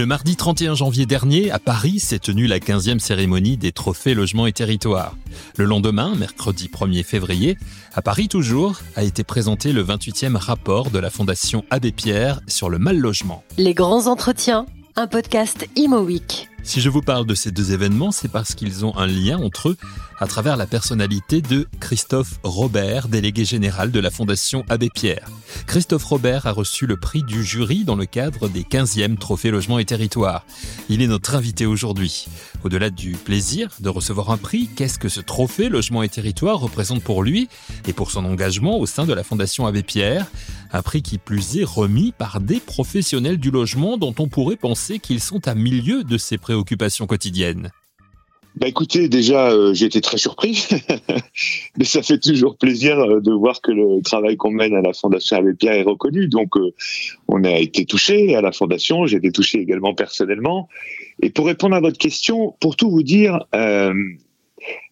Le mardi 31 janvier dernier, à Paris, s'est tenue la 15e cérémonie des trophées logements et territoires. Le lendemain, mercredi 1er février, à Paris toujours, a été présenté le 28e rapport de la Fondation Abbé Pierre sur le mal logement. Les grands entretiens, un podcast Imo Week. Si je vous parle de ces deux événements, c'est parce qu'ils ont un lien entre eux à travers la personnalité de Christophe Robert, délégué général de la Fondation Abbé Pierre. Christophe Robert a reçu le prix du jury dans le cadre des 15e Trophées Logement et Territoire. Il est notre invité aujourd'hui. Au-delà du plaisir de recevoir un prix, qu'est-ce que ce trophée Logement et Territoire représente pour lui et pour son engagement au sein de la Fondation Abbé Pierre? Un prix qui plus est remis par des professionnels du logement dont on pourrait penser qu'ils sont à milieu de ses préoccupations quotidiennes. Bah écoutez, déjà, euh, j'ai été très surpris, mais ça fait toujours plaisir euh, de voir que le travail qu'on mène à la Fondation Abbé Pierre est reconnu. Donc, euh, on a été touché à la Fondation, j'ai été touché également personnellement. Et pour répondre à votre question, pour tout vous dire,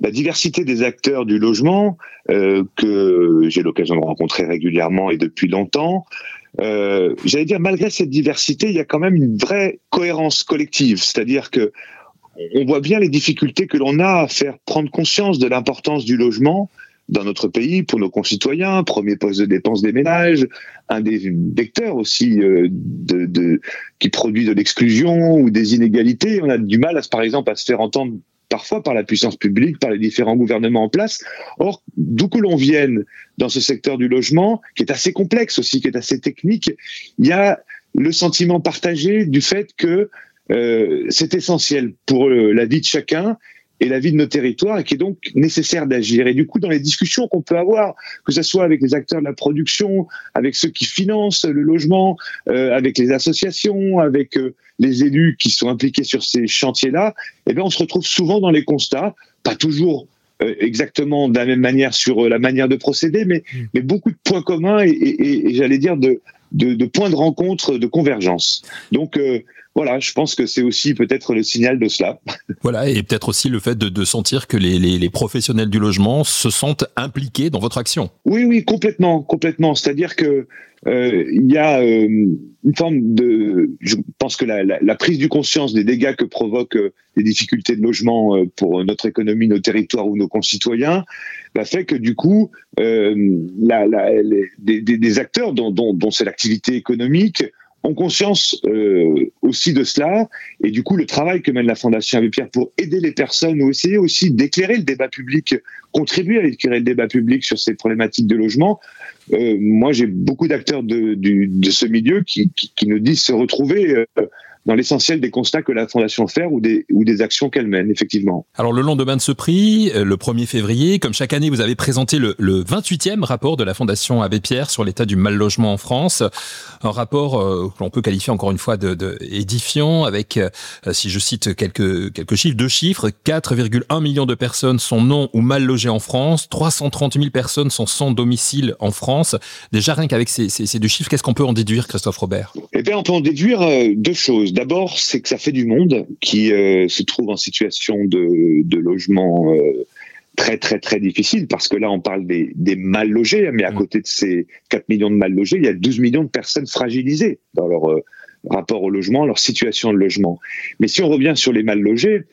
la diversité des acteurs du logement que j'ai l'occasion de rencontrer régulièrement et depuis longtemps, j'allais dire malgré cette diversité, il y a quand même une vraie cohérence collective, c'est-à-dire que on voit bien les difficultés que l'on a à faire prendre conscience de l'importance du logement dans notre pays pour nos concitoyens, premier poste de dépense des ménages, un des vecteurs aussi euh, qui produit de l'exclusion ou des inégalités. On a du mal, par exemple, à se faire entendre parfois par la puissance publique, par les différents gouvernements en place. Or, d'où que l'on vienne dans ce secteur du logement, qui est assez complexe aussi, qui est assez technique, il y a le sentiment partagé du fait que euh, c'est essentiel pour euh, la vie de chacun et la vie de nos territoires et qui est donc nécessaire d'agir. Et du coup, dans les discussions qu'on peut avoir, que ce soit avec les acteurs de la production, avec ceux qui financent le logement, euh, avec les associations, avec les élus qui sont impliqués sur ces chantiers-là, eh bien, on se retrouve souvent dans les constats, pas toujours exactement de la même manière sur la manière de procéder, mais, mmh. mais beaucoup de points communs et, et, et j'allais dire de, de, de, points de rencontre, de convergence. Donc, voilà, je pense que c'est aussi peut-être le signal de cela. Voilà, et peut-être aussi le fait de, sentir que les, professionnels du logement se sentent impliqués dans votre action. Oui, oui, complètement, complètement. C'est-à-dire que euh, il y a euh, une forme de, je pense que la, prise du conscience des dégâts que provoquent euh, les difficultés de logement pour notre économie, nos territoires ou nos concitoyens, bah, fait que du coup, la, des, acteurs dont, dont c'est l'activité économique ont conscience euh, aussi de cela et du coup le travail que mène la Fondation Abbé Pierre pour aider les personnes ou essayer aussi d'éclairer le débat public, contribuer à éclairer le débat public sur ces problématiques de logement. Euh, moi j'ai beaucoup d'acteurs de, ce milieu qui, qui, qui, nous disent se retrouver euh, dans l'essentiel des constats que la Fondation fait ou des, ou des actions qu'elle mène, effectivement. Alors, le lendemain de ce prix, euh, le 1er février, comme chaque année, vous avez présenté le, le 28e rapport de la Fondation Abbé Pierre sur l'état du mal logement en France. Un rapport euh, que l'on peut qualifier encore une fois de, de édifiant avec, euh, si je cite quelques, quelques chiffres, deux chiffres, 4,1 millions de personnes sont non ou mal logées en France, 330 000 personnes sont sans domicile en France. Déjà, rien qu'avec ces, ces, ces deux chiffres, qu'est-ce qu'on peut en déduire, Christophe Robert? Eh bien, on peut en déduire deux choses. D'abord, c'est que ça fait du monde qui euh, se trouve en situation de, logement euh, très très très difficile parce que là on parle des, mal logés, mais à mm. côté de ces 4 millions de mal logés, il y a 12 millions de personnes fragilisées dans leur euh, rapport au logement, leur situation de logement. Mais si on revient sur les mal logés,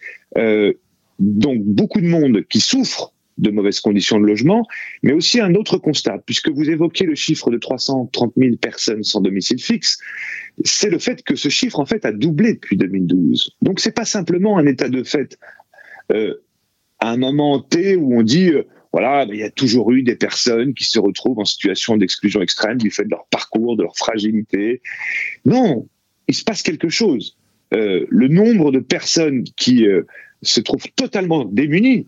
donc beaucoup de monde qui souffre de mauvaises conditions de logement, mais aussi un autre constat, puisque vous évoquez le chiffre de 330 000 personnes sans domicile fixe, c'est le fait que ce chiffre en fait a doublé depuis 2012. Donc c'est pas simplement un état de fait euh, à un moment T où on dit euh, voilà il y a toujours eu des personnes qui se retrouvent en situation d'exclusion extrême du fait de leur parcours, de leur fragilité. Non, il se passe quelque chose. Euh, le nombre de personnes qui se trouvent totalement démunies,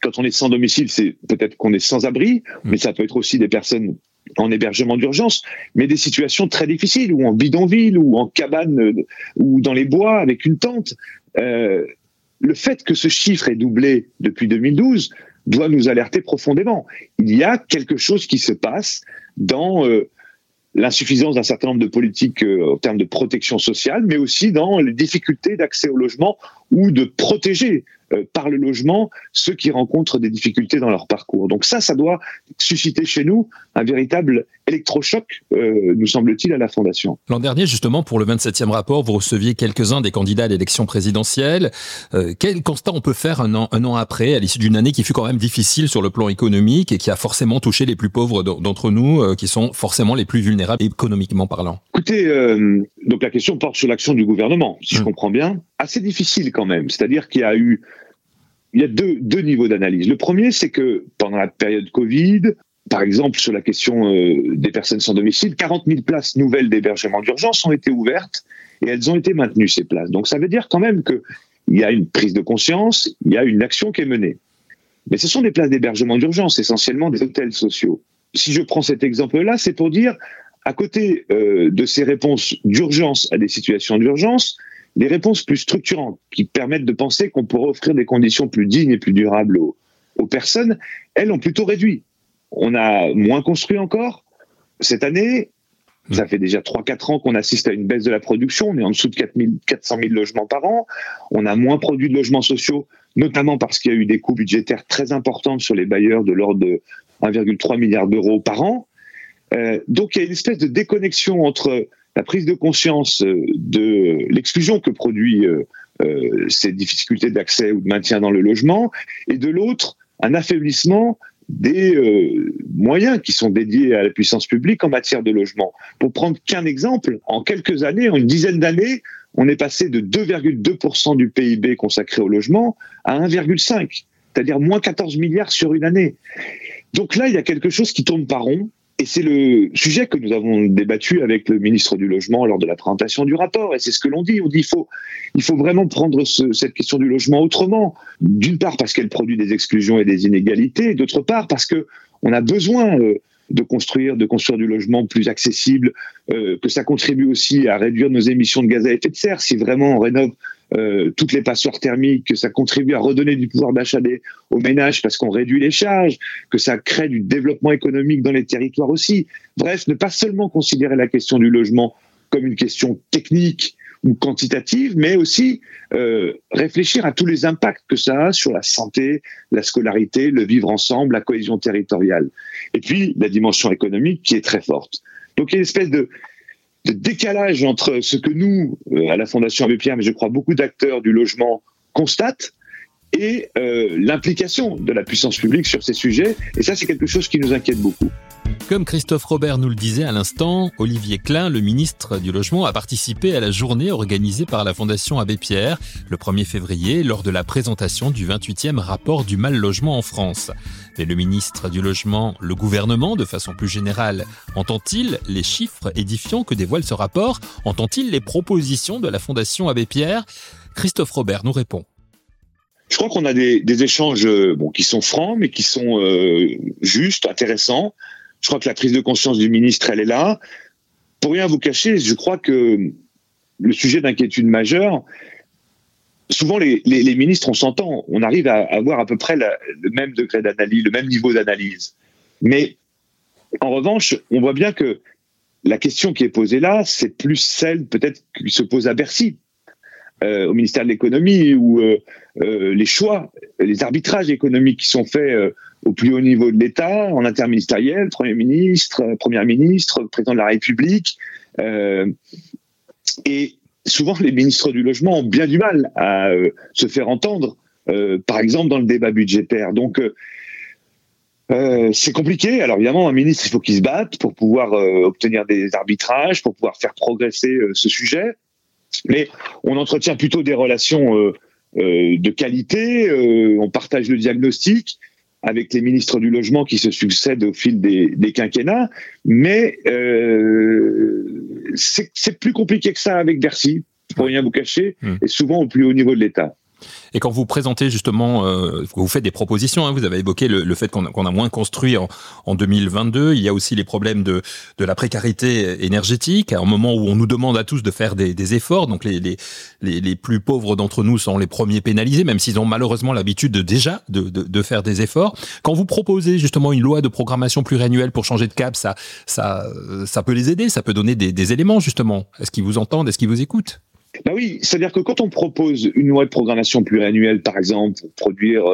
quand on est sans domicile, c'est peut-être qu'on est sans abri, mais ça peut être aussi des personnes en hébergement d'urgence, mais des situations très difficiles, ou en bidonville, ou en cabane, euh, ou dans les bois avec une tente. Euh, le fait que ce chiffre ait doublé depuis 2012 doit nous alerter profondément. Il y a quelque chose qui se passe dans euh, l'insuffisance d'un certain nombre de politiques en termes de protection sociale, mais aussi dans les difficultés d'accès au logement ou de protéger euh, par le logement ceux qui rencontrent des difficultés dans leur parcours. Donc ça, ça doit susciter chez nous un véritable électrochoc, euh, nous semble-t-il, à la Fondation. L'an dernier, justement, pour le 27e rapport, vous receviez quelques-uns des candidats à l'élection présidentielle. Euh, quel constat on peut faire un an, un an après, à l'issue d'une année qui fut quand même difficile sur le plan économique et qui a forcément touché les plus pauvres d'entre nous, qui sont forcément les plus vulnérables économiquement parlant? Écoutez, donc la question porte sur l'action du gouvernement, si je mmh. comprends bien. Assez difficile quand même. C'est-à-dire qu'il y a eu il y a deux, deux niveaux d'analyse. Le premier, c'est que pendant la période Covid, par exemple, sur la question euh, des personnes sans domicile, 40 000 places nouvelles d'hébergement d'urgence ont été ouvertes et elles ont été maintenues, ces places. Donc ça veut dire quand même qu'il y a une prise de conscience, il y a une action qui est menée. Mais ce sont des places d'hébergement d'urgence, essentiellement des hôtels sociaux. Si je prends cet exemple-là, c'est pour dire, à côté euh, de ces réponses d'urgence à des situations d'urgence, des réponses plus structurantes qui permettent de penser qu'on pourrait offrir des conditions plus dignes et plus durables aux, personnes, elles ont plutôt réduit. On a moins construit encore. Cette année, ça fait déjà 3-4 ans qu'on assiste à une baisse de la production. On est en dessous de 4 400 000 logements par an. On a moins produit de logements sociaux, notamment parce qu'il y a eu des coûts budgétaires très importants sur les bailleurs de l'ordre de 1,3 milliard d'euros par an. Euh, donc il y a une espèce de déconnexion entre la prise de conscience euh, de l'exclusion que produit euh, euh, ces difficultés d'accès ou de maintien dans le logement, et de l'autre, un affaiblissement des moyens qui sont dédiés à la puissance publique en matière de logement. Pour prendre qu'un exemple, en quelques années, en une dizaine d'années, on est passé de 2,2% du PIB consacré au logement à 1,5, c'est-à-dire moins 14 milliards sur une année. Donc là, il y a quelque chose qui tourne pas rond, et c'est le sujet que nous avons débattu avec le ministre du Logement lors de la présentation du rapport. Et c'est ce que l'on dit. On dit il faut, vraiment prendre cette question du logement autrement. D'une part parce qu'elle produit des exclusions et des inégalités, d'autre part parce que on a besoin euh, de construire, de construire du logement plus accessible, euh, que ça contribue aussi à réduire nos émissions de gaz à effet de serre. Si vraiment on rénove euh, toutes les passoires thermiques, que ça contribue à redonner du pouvoir d'achat aux ménages parce qu'on réduit les charges, que ça crée du développement économique dans les territoires aussi. Bref, ne pas seulement considérer la question du logement comme une question technique ou quantitative, mais aussi euh, réfléchir à tous les impacts que ça a sur la santé, la scolarité, le vivre ensemble, la cohésion territoriale. Et puis la dimension économique qui est très forte. Donc il y a une espèce de de décalage entre ce que nous, euh, à la Fondation Abbé Pierre, mais je crois beaucoup d'acteurs du logement constatent, et euh, l'implication de la puissance publique sur ces sujets. Et ça, c'est quelque chose qui nous inquiète beaucoup. Comme Christophe Robert nous le disait à l'instant, Olivier Klein, le ministre du Logement, a participé à la journée organisée par la Fondation Abbé Pierre le 1er février lors de la présentation du 28e rapport du mal logement en France. Mais le ministre du Logement, le gouvernement, de façon plus générale, entend-il les chiffres édifiants que dévoile ce rapport? Entend-il les propositions de la Fondation Abbé Pierre? Christophe Robert nous répond. Je crois qu'on a des, échanges euh, qui sont francs, mais qui sont euh, justes, intéressants. Je crois que la prise de conscience du ministre, elle est là. Pour rien vous cacher, je crois que le sujet d'inquiétude majeure, souvent les, ministres, on s'entend, on arrive à avoir à peu près le même degré d'analyse, le même niveau d'analyse. Mais en revanche, on voit bien que la question qui est posée là, c'est plus celle peut-être qui se pose à Bercy. Euh, au ministère de l'économie où euh, euh, les choix, les arbitrages économiques qui sont faits au plus haut niveau de l'État, en interministériel, Premier ministre, Première ministre, Président de la République. et souvent, les ministres du Logement ont bien du mal à se faire entendre, par exemple dans le débat budgétaire. Donc, c'est compliqué. Alors évidemment, un ministre, il faut qu'il se batte pour pouvoir obtenir des arbitrages, pour pouvoir faire progresser ce sujet mais on entretient plutôt des relations euh, euh, de qualité, euh, on partage le diagnostic avec les ministres du logement qui se succèdent au fil des, quinquennats, mais c'est plus compliqué que ça avec Bercy, pour rien vous cacher, mmh. et souvent au plus haut niveau de l'État. Et quand vous présentez justement, euh, vous faites des propositions, hein, vous avez évoqué le, fait qu'on a, moins construit en, en, 2022. Il y a aussi les problèmes de, de, la précarité énergétique, à un moment où on nous demande à tous de faire des, efforts. Donc les, les, les, plus pauvres d'entre nous sont les premiers pénalisés, même s'ils ont malheureusement l'habitude de, déjà de, de, faire des efforts. Quand vous proposez justement une loi de programmation pluriannuelle pour changer de cap, ça, ça, ça peut les aider, ça peut donner des, des éléments justement. Est-ce qu'ils vous entendent, est-ce qu'ils vous écoutent? Ben oui, c'est-à-dire que quand on propose une loi de programmation pluriannuelle, par exemple, pour produire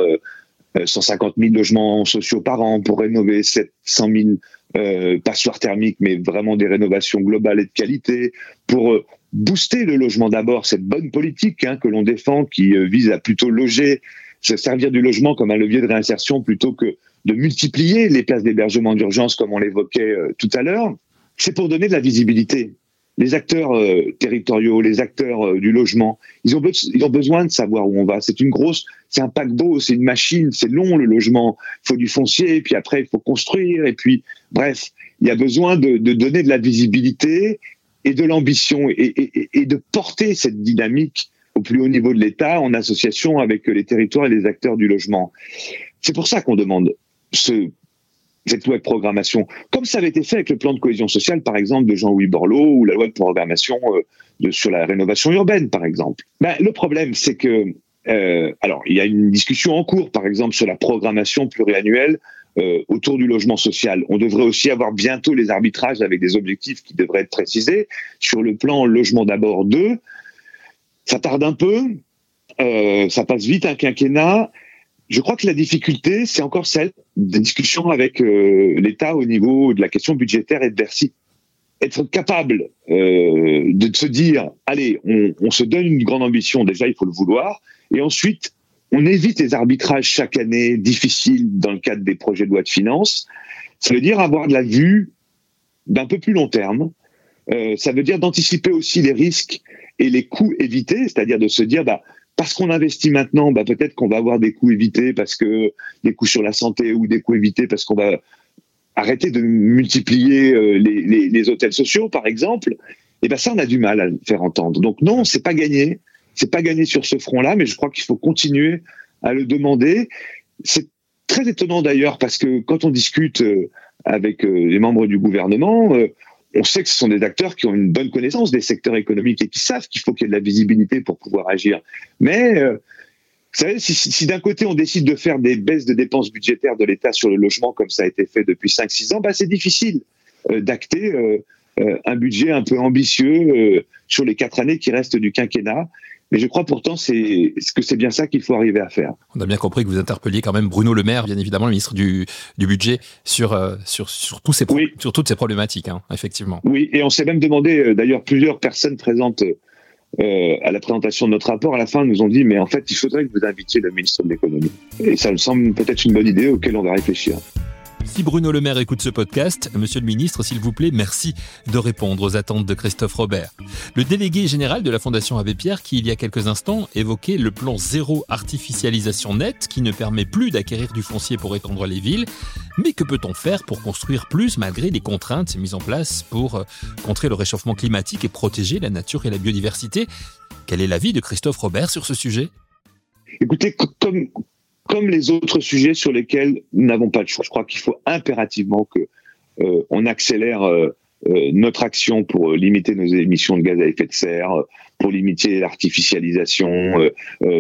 150 000 logements sociaux par an, pour rénover 700 000 euh, passoires thermiques, mais vraiment des rénovations globales et de qualité, pour euh, booster le logement d'abord, cette bonne politique hein, que l'on défend, qui euh, vise à plutôt loger, se servir du logement comme un levier de réinsertion plutôt que de multiplier les places d'hébergement d'urgence comme on l'évoquait tout à l'heure, c'est pour donner de la visibilité les acteurs euh, territoriaux, les acteurs euh, du logement, ils ont, besoin de savoir où on va. C'est une grosse, c'est un paquebot, c'est une machine, c'est long le logement. Il faut du foncier, puis après il faut construire, et puis bref, il y a besoin de, donner de la visibilité et de l'ambition et, et, de porter cette dynamique au plus haut niveau de l'État en association avec les territoires et les acteurs du logement. C'est pour ça qu'on demande ce cette loi de programmation, comme ça avait été fait avec le plan de cohésion sociale, par exemple, de Jean-Louis Borloo, ou la loi de programmation euh, sur la rénovation urbaine, par exemple. Ben, le problème, c'est que, euh, alors, il y a une discussion en cours, par exemple, sur la programmation pluriannuelle euh, autour du logement social. On devrait aussi avoir bientôt les arbitrages avec des objectifs qui devraient être précisés. Sur le plan logement d'abord 2, ça tarde un peu, ça passe vite un quinquennat, je crois que la difficulté, c'est encore celle des discussions avec euh, l'État au niveau de la question budgétaire et de Bercy. Être capable euh, de se dire, allez, on, se donne une grande ambition, déjà il faut le vouloir, et ensuite on évite les arbitrages chaque année difficiles dans le cadre des projets de loi de finances. Ça veut dire avoir de la vue d'un peu plus long terme. Euh, ça veut dire d'anticiper aussi les risques et les coûts évités, c'est-à-dire de se dire, bah, parce qu'on investit maintenant, bah peut-être qu'on va avoir des coûts évités parce que des coûts sur la santé ou des coûts évités parce qu'on va arrêter de multiplier euh, les, hôtels sociaux, par exemple. Et ben ça, on a du mal à le faire entendre. Donc non, c'est pas gagné, c'est pas gagné sur ce front-là, mais je crois qu'il faut continuer à le demander. C'est très étonnant d'ailleurs parce que quand on discute euh, avec euh, les membres du gouvernement, on sait que ce sont des acteurs qui ont une bonne connaissance des secteurs économiques et qui savent qu'il faut qu'il y ait de la visibilité pour pouvoir agir. Mais euh, vous savez, si, d'un côté on décide de faire des baisses de dépenses budgétaires de l'État sur le logement comme ça a été fait depuis 5-6 ans, bah, c'est difficile euh, d'acter euh, un budget un peu ambitieux sur les quatre années qui restent du quinquennat. Mais je crois pourtant c'est que c'est bien ça qu'il faut arriver à faire. On a bien compris que vous interpelliez quand même Bruno Le Maire, bien évidemment le ministre du, du budget, sur, euh, sur, sur, tous ces sur toutes ces problématiques, hein, effectivement. Oui, et on s'est même demandé, euh, d'ailleurs plusieurs personnes présentes euh, à la présentation de notre rapport, à la fin, nous ont dit, mais en fait, il faudrait que vous invitiez le ministre de l'économie. Et ça me semble peut-être une bonne idée auquel on va réfléchir. Si Bruno Le Maire écoute ce podcast, Monsieur le Ministre, s'il vous plaît, merci de répondre aux attentes de Christophe Robert. Le délégué général de la Fondation Abbé Pierre, qui il y a quelques instants évoquait le plan zéro artificialisation nette, qui ne permet plus d'acquérir du foncier pour étendre les villes. Mais que peut-on faire pour construire plus malgré les contraintes mises en place pour euh, contrer le réchauffement climatique et protéger la nature et la biodiversité? Quel est l'avis de Christophe Robert sur ce sujet? Écoutez, comme, comme les autres sujets sur lesquels nous n'avons pas de choix. Je crois qu'il faut impérativement que euh, on accélère euh, euh, notre action pour limiter nos émissions de gaz à effet de serre, pour limiter l'artificialisation,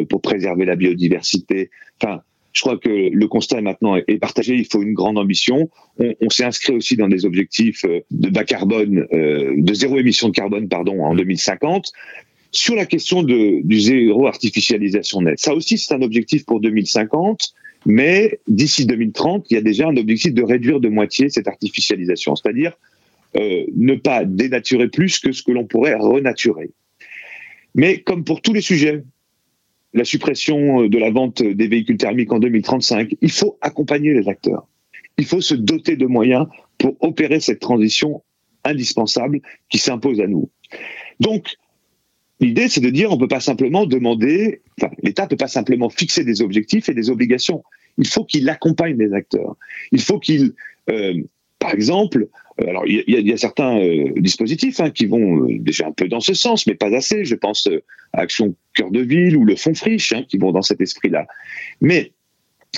pour préserver la biodiversité. Enfin, je crois que le constat maintenant est partagé. Il faut une grande ambition. On, on s'est inscrit aussi dans des objectifs de bas carbone, de zéro émission de carbone, pardon, en 2050. Sur la question du zéro artificialisation net, ça aussi c'est un objectif pour 2050, mais d'ici 2030, il y a déjà un objectif de réduire de moitié cette artificialisation, c'est-à-dire euh, ne pas dénaturer plus que ce que l'on pourrait renaturer. Mais comme pour tous les sujets, la suppression de la vente des véhicules thermiques en 2035, il faut accompagner les acteurs. Il faut se doter de moyens pour opérer cette transition indispensable qui s'impose à nous. Donc, L'idée, c'est de dire, on peut pas simplement demander, enfin, l'État peut pas simplement fixer des objectifs et des obligations. Il faut qu'il accompagne les acteurs. Il faut qu'il, euh, par exemple, euh, alors il y, a certains euh, dispositifs hein, qui vont déjà un peu dans ce sens, mais pas assez. Je pense à Action Cœur de Ville ou le Fonds Friche hein, qui vont dans cet esprit-là. Mais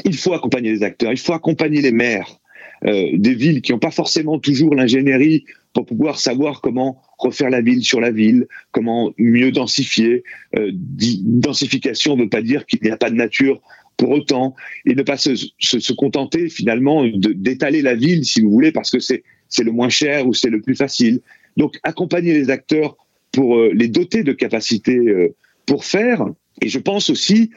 il faut accompagner les acteurs, il faut accompagner les maires des villes qui n'ont pas forcément toujours l'ingénierie pour pouvoir savoir comment refaire la ville sur la ville, comment mieux densifier. Euh, densification ne veut pas dire qu'il n'y a pas de nature pour autant, et ne pas se, se, contenter finalement d'étaler la ville, si vous voulez, parce que c'est le moins cher ou c'est le plus facile. Donc accompagner les acteurs pour les doter de capacités pour faire. Et je pense aussi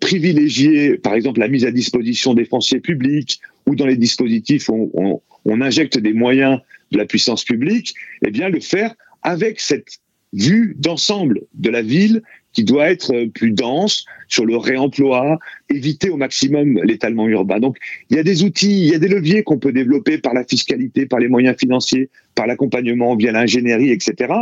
privilégier, par exemple, la mise à disposition des fonciers publics ou dans les dispositifs où on injecte des moyens de la puissance publique, eh bien le faire avec cette vue d'ensemble de la ville qui doit être plus dense sur le réemploi, éviter au maximum l'étalement urbain. Donc il y a des outils, il y a des leviers qu'on peut développer par la fiscalité, par les moyens financiers, par l'accompagnement via l'ingénierie, etc.,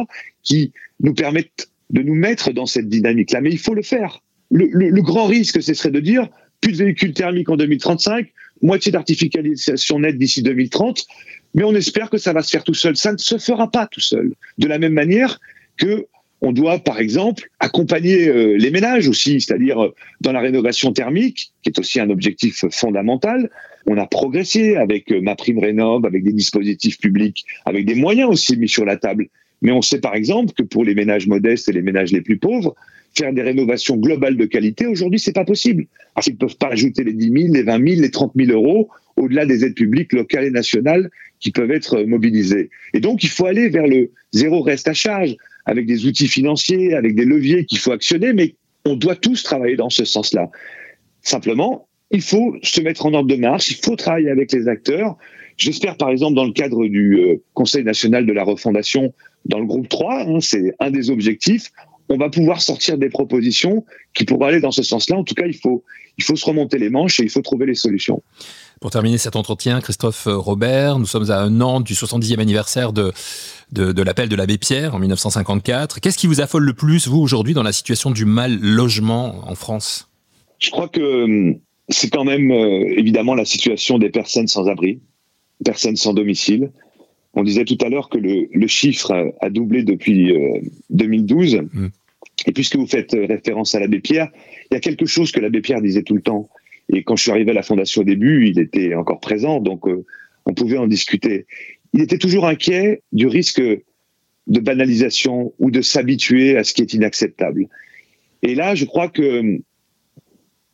qui nous permettent de nous mettre dans cette dynamique-là. Mais il faut le faire. Le, le grand risque, ce serait de dire plus de véhicules thermiques en 2035, moitié d'artificialisation nette d'ici 2030, mais on espère que ça va se faire tout seul. Ça ne se fera pas tout seul. De la même manière que on doit, par exemple, accompagner euh, les ménages aussi, c'est-à-dire euh, dans la rénovation thermique, qui est aussi un objectif fondamental. On a progressé avec euh, ma prime rénov, avec des dispositifs publics, avec des moyens aussi mis sur la table. Mais on sait par exemple que pour les ménages modestes et les ménages les plus pauvres, faire des rénovations globales de qualité, aujourd'hui, c'est pas possible. Parce qu'ils ne peuvent pas ajouter les 10 000, les 20 000, les 30 000 euros au-delà des aides publiques locales et nationales qui peuvent être mobilisées. Et donc, il faut aller vers le zéro reste à charge, avec des outils financiers, avec des leviers qu'il faut actionner, mais on doit tous travailler dans ce sens-là. Simplement, il faut se mettre en ordre de marche, il faut travailler avec les acteurs. J'espère, par exemple, dans le cadre du euh, Conseil national de la refondation, dans le groupe 3, hein, c'est un des objectifs, on va pouvoir sortir des propositions qui pourraient aller dans ce sens-là. En tout cas, il faut, il faut se remonter les manches et il faut trouver les solutions. Pour terminer cet entretien, Christophe Robert, nous sommes à un an du 70e anniversaire de, de, l'appel de l'abbé Pierre en 1954. Qu'est-ce qui vous affole le plus, vous, aujourd'hui, dans la situation du mal logement en France? Je crois que hum, c'est quand même euh, évidemment la situation des personnes sans abri, personnes sans domicile, on disait tout à l'heure que le, chiffre a, doublé depuis 2012. Euh, mm. Et puisque vous faites euh, référence à l'abbé Pierre, il y a quelque chose que l'abbé Pierre disait tout le temps. Et quand je suis arrivé à la fondation au début, il était encore présent, donc euh, on pouvait en discuter. Il était toujours inquiet du risque de banalisation ou de s'habituer à ce qui est inacceptable. Et là, je crois que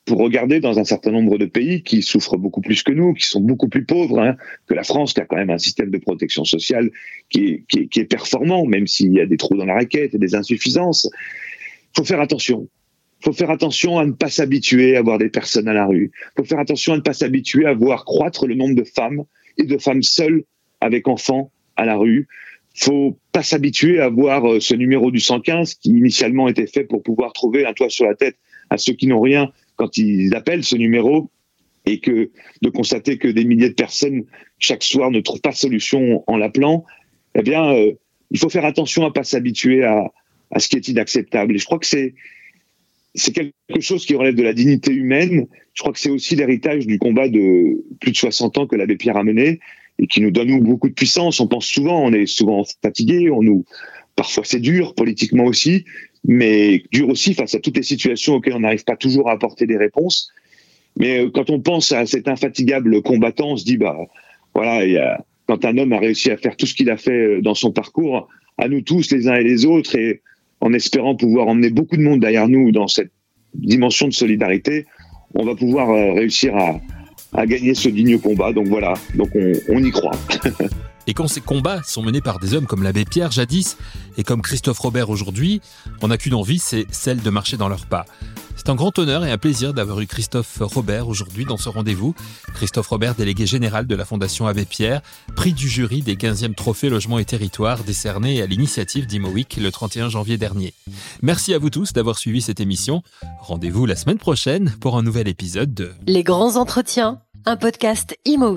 pour regarder dans un certain nombre de pays qui souffrent beaucoup plus que nous, qui sont beaucoup plus pauvres hein, que la France, qui a quand même un système de protection sociale qui est, qui est, performant, même s'il y a des trous dans la raquette et des insuffisances. Il faut faire attention. Faut faire attention à ne pas s'habituer à voir des personnes à la rue. Faut faire attention à ne pas s'habituer à voir croître le nombre de femmes et de femmes seules avec enfants à la rue. Faut pas s'habituer à voir euh, ce numéro du 115 qui initialement était fait pour pouvoir trouver un toit sur la tête à ceux qui n'ont rien quand ils appellent ce numéro et que de constater que des milliers de personnes chaque soir ne trouvent pas de solution en l'appelant, eh bien, euh, il faut faire attention à pas s'habituer à, à ce qui est inacceptable. Et je crois que c'est c'est quelque chose qui relève de la dignité humaine. Je crois que c'est aussi l'héritage du combat de plus de 60 ans que l'abbé Pierre a mené et qui nous donne beaucoup de puissance. On pense souvent, on est souvent fatigué, on nous, parfois c'est dur politiquement aussi, mais dur aussi face à toutes les situations auxquelles on n'arrive pas toujours à apporter des réponses. Mais euh, quand on pense à cet infatigable combattant, on se dit, bah, voilà, quand un homme a réussi à faire tout ce qu'il a fait euh, dans son parcours, à nous tous, les uns et les autres, et en espérant pouvoir emmener beaucoup de monde derrière nous dans cette dimension de solidarité, on va pouvoir euh, réussir à, gagner ce digne combat. Donc voilà, donc on, on y croit. Et quand ces combats sont menés par des hommes comme l'abbé Pierre jadis et comme Christophe Robert aujourd'hui, on n'a qu'une envie, c'est celle de marcher dans leurs pas. C'est un grand honneur et un plaisir d'avoir eu Christophe Robert aujourd'hui dans ce rendez-vous. Christophe Robert, délégué général de la Fondation Abbé Pierre, prix du jury des 15e trophées logement et territoire décerné à l'initiative d'Imowick le 31 janvier dernier. Merci à vous tous d'avoir suivi cette émission. Rendez-vous la semaine prochaine pour un nouvel épisode de Les grands entretiens, un podcast Imo